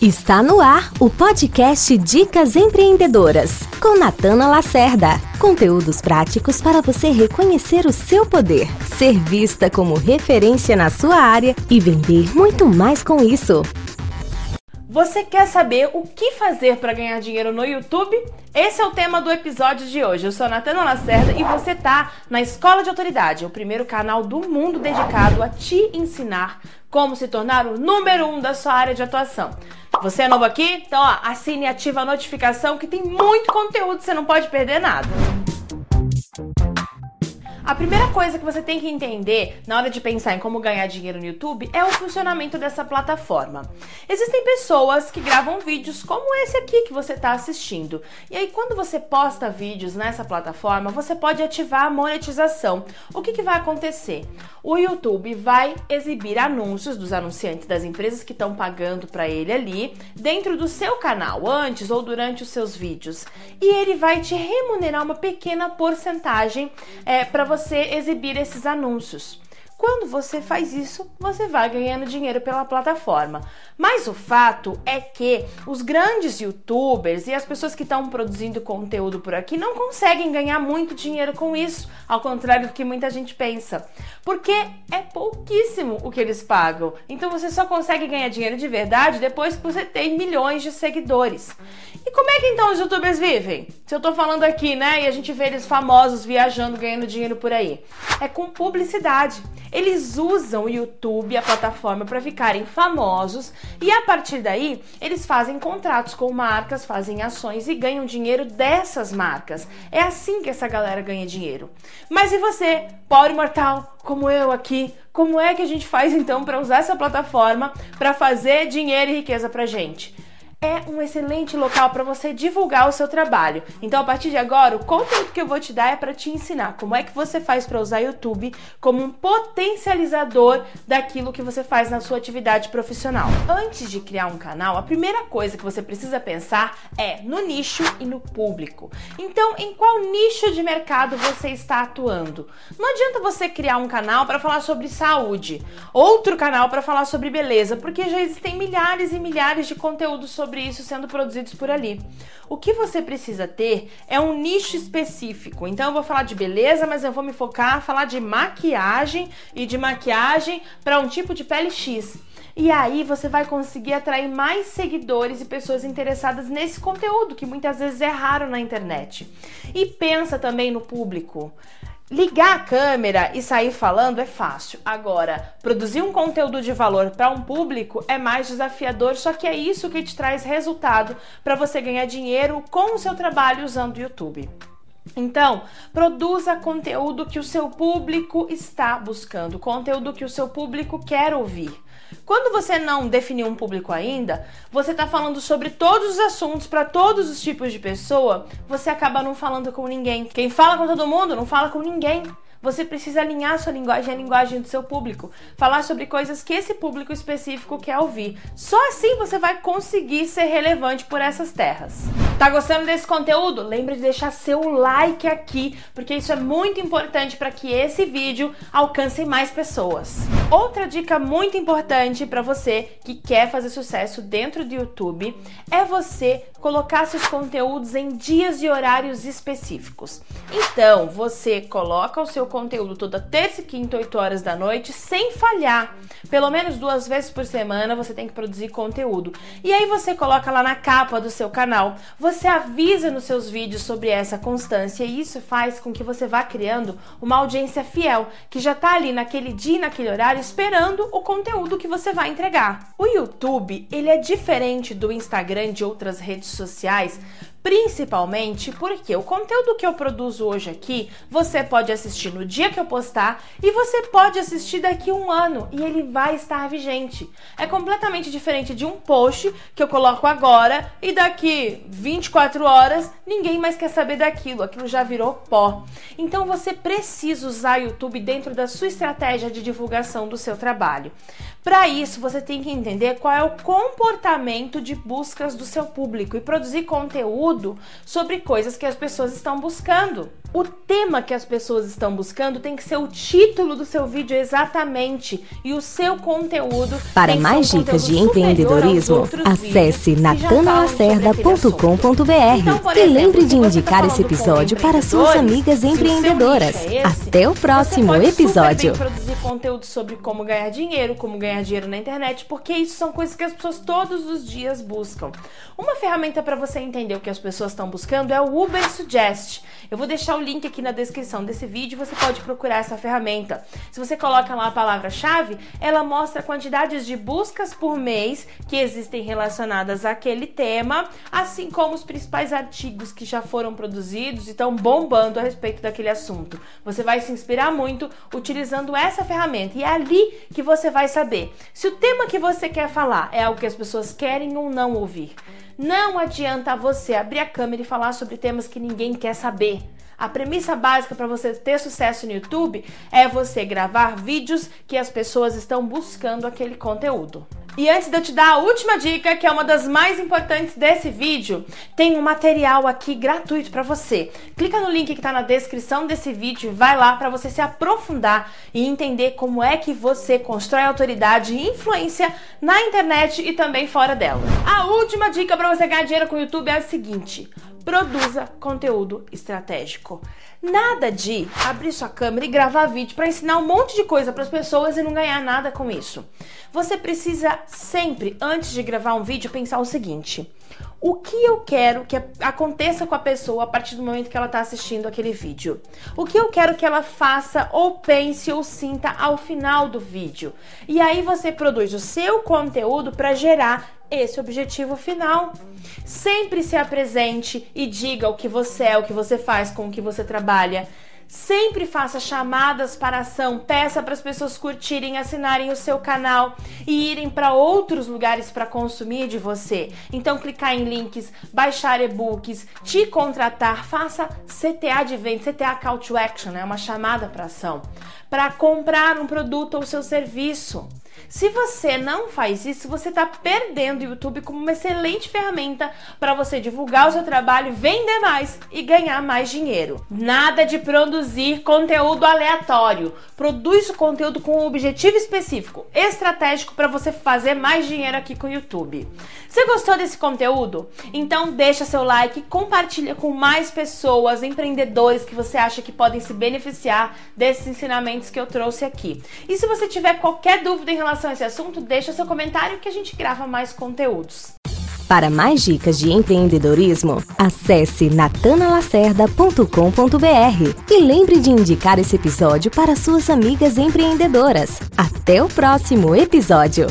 Está no ar o podcast Dicas Empreendedoras, com Natana Lacerda. Conteúdos práticos para você reconhecer o seu poder, ser vista como referência na sua área e vender muito mais com isso. Você quer saber o que fazer para ganhar dinheiro no YouTube? Esse é o tema do episódio de hoje. Eu sou a Natana Lacerda e você tá na Escola de Autoridade, o primeiro canal do mundo dedicado a te ensinar como se tornar o número um da sua área de atuação. Você é novo aqui? Então, ó, assine e ativa a notificação que tem muito conteúdo, você não pode perder nada. A primeira coisa que você tem que entender na hora de pensar em como ganhar dinheiro no YouTube é o funcionamento dessa plataforma. Existem pessoas que gravam vídeos como esse aqui que você está assistindo. E aí, quando você posta vídeos nessa plataforma, você pode ativar a monetização. O que, que vai acontecer? O YouTube vai exibir anúncios dos anunciantes das empresas que estão pagando para ele ali dentro do seu canal, antes ou durante os seus vídeos. E ele vai te remunerar uma pequena porcentagem é, para você você exibir esses anúncios. Quando você faz isso, você vai ganhando dinheiro pela plataforma. Mas o fato é que os grandes youtubers e as pessoas que estão produzindo conteúdo por aqui não conseguem ganhar muito dinheiro com isso, ao contrário do que muita gente pensa. Porque é pouquíssimo o que eles pagam. Então você só consegue ganhar dinheiro de verdade depois que você tem milhões de seguidores. E como é que então os youtubers vivem? Se eu tô falando aqui, né, e a gente vê eles famosos viajando, ganhando dinheiro por aí. É com publicidade. Eles usam o YouTube, a plataforma, para ficarem famosos e a partir daí eles fazem contratos com marcas, fazem ações e ganham dinheiro dessas marcas. É assim que essa galera ganha dinheiro. Mas e você, pobre mortal, como eu aqui, como é que a gente faz então para usar essa plataforma para fazer dinheiro e riqueza pra gente? É um excelente local para você divulgar o seu trabalho. Então, a partir de agora, o conteúdo que eu vou te dar é para te ensinar como é que você faz para usar o YouTube como um potencializador daquilo que você faz na sua atividade profissional. Antes de criar um canal, a primeira coisa que você precisa pensar é no nicho e no público. Então, em qual nicho de mercado você está atuando? Não adianta você criar um canal para falar sobre saúde, outro canal para falar sobre beleza, porque já existem milhares e milhares de conteúdos sobre sobre isso sendo produzidos por ali. O que você precisa ter é um nicho específico. Então eu vou falar de beleza, mas eu vou me focar a falar de maquiagem e de maquiagem para um tipo de pele X. E aí você vai conseguir atrair mais seguidores e pessoas interessadas nesse conteúdo que muitas vezes é raro na internet. E pensa também no público. Ligar a câmera e sair falando é fácil. Agora, produzir um conteúdo de valor para um público é mais desafiador, só que é isso que te traz resultado para você ganhar dinheiro com o seu trabalho usando o YouTube. Então, produza conteúdo que o seu público está buscando, conteúdo que o seu público quer ouvir. Quando você não definiu um público ainda, você está falando sobre todos os assuntos para todos os tipos de pessoa, você acaba não falando com ninguém. Quem fala com todo mundo não fala com ninguém. Você precisa alinhar sua linguagem à linguagem do seu público, falar sobre coisas que esse público específico quer ouvir. Só assim você vai conseguir ser relevante por essas terras. Tá gostando desse conteúdo? Lembre de deixar seu like aqui, porque isso é muito importante para que esse vídeo alcance mais pessoas. Outra dica muito importante para você que quer fazer sucesso dentro do YouTube é você colocar seus conteúdos em dias e horários específicos. Então, você coloca o seu conteúdo toda terça e quinta, 8 horas da noite, sem falhar. Pelo menos duas vezes por semana você tem que produzir conteúdo. E aí você coloca lá na capa do seu canal, você avisa nos seus vídeos sobre essa constância e isso faz com que você vá criando uma audiência fiel, que já tá ali naquele dia naquele horário esperando o conteúdo que você vai entregar. O YouTube, ele é diferente do Instagram de outras redes sociais, Principalmente porque o conteúdo que eu produzo hoje aqui, você pode assistir no dia que eu postar e você pode assistir daqui um ano e ele vai estar vigente. É completamente diferente de um post que eu coloco agora e daqui 24 horas ninguém mais quer saber daquilo, aquilo já virou pó. Então você precisa usar o YouTube dentro da sua estratégia de divulgação do seu trabalho. Para isso, você tem que entender qual é o comportamento de buscas do seu público e produzir conteúdo conteúdo sobre coisas que as pessoas estão buscando. O tema que as pessoas estão buscando tem que ser o título do seu vídeo exatamente e o seu conteúdo. Para mais um dicas de empreendedorismo, acesse natanalacerda.com.br então, e lembre de indicar esse episódio para suas amigas empreendedoras. É esse, Até o próximo episódio. Conteúdo sobre como ganhar dinheiro, como ganhar dinheiro na internet, porque isso são coisas que as pessoas todos os dias buscam. Uma ferramenta para você entender o que as pessoas estão buscando é o Uber Suggest. Eu vou deixar o link aqui na descrição desse vídeo, você pode procurar essa ferramenta. Se você coloca lá a palavra-chave, ela mostra quantidades de buscas por mês que existem relacionadas àquele tema, assim como os principais artigos que já foram produzidos e estão bombando a respeito daquele assunto. Você vai se inspirar muito utilizando essa ferramenta e é ali que você vai saber se o tema que você quer falar é algo que as pessoas querem ou não ouvir. Não adianta você abrir a câmera e falar sobre temas que ninguém quer saber. A premissa básica para você ter sucesso no YouTube é você gravar vídeos que as pessoas estão buscando aquele conteúdo. E antes de eu te dar a última dica, que é uma das mais importantes desse vídeo, tem um material aqui gratuito para você. Clica no link que está na descrição desse vídeo vai lá para você se aprofundar e entender como é que você constrói autoridade e influência na internet e também fora dela. A última dica para você ganhar dinheiro com o YouTube é a seguinte: produza conteúdo estratégico. Nada de abrir sua câmera e gravar vídeo para ensinar um monte de coisa para as pessoas e não ganhar nada com isso. Você precisa sempre, antes de gravar um vídeo, pensar o seguinte: o que eu quero que aconteça com a pessoa a partir do momento que ela está assistindo aquele vídeo? O que eu quero que ela faça ou pense ou sinta ao final do vídeo? E aí você produz o seu conteúdo para gerar esse objetivo final. Sempre se apresente e diga o que você é, o que você faz, com o que você trabalha. Sempre faça chamadas para ação, peça para as pessoas curtirem, assinarem o seu canal e irem para outros lugares para consumir de você. Então, clicar em links, baixar e-books, te contratar, faça CTA de venda, CTA Call to Action, é né? uma chamada para ação, para comprar um produto ou seu serviço. Se você não faz isso, você está perdendo o YouTube como uma excelente ferramenta para você divulgar o seu trabalho, vender mais e ganhar mais dinheiro. Nada de produzir conteúdo aleatório. Produz o conteúdo com um objetivo específico, estratégico para você fazer mais dinheiro aqui com o YouTube. Você gostou desse conteúdo? Então deixa seu like, compartilha com mais pessoas, empreendedores que você acha que podem se beneficiar desses ensinamentos que eu trouxe aqui. E se você tiver qualquer dúvida em relação a esse assunto, deixa seu comentário que a gente grava mais conteúdos. Para mais dicas de empreendedorismo, acesse natanalacerda.com.br e lembre de indicar esse episódio para suas amigas empreendedoras. Até o próximo episódio!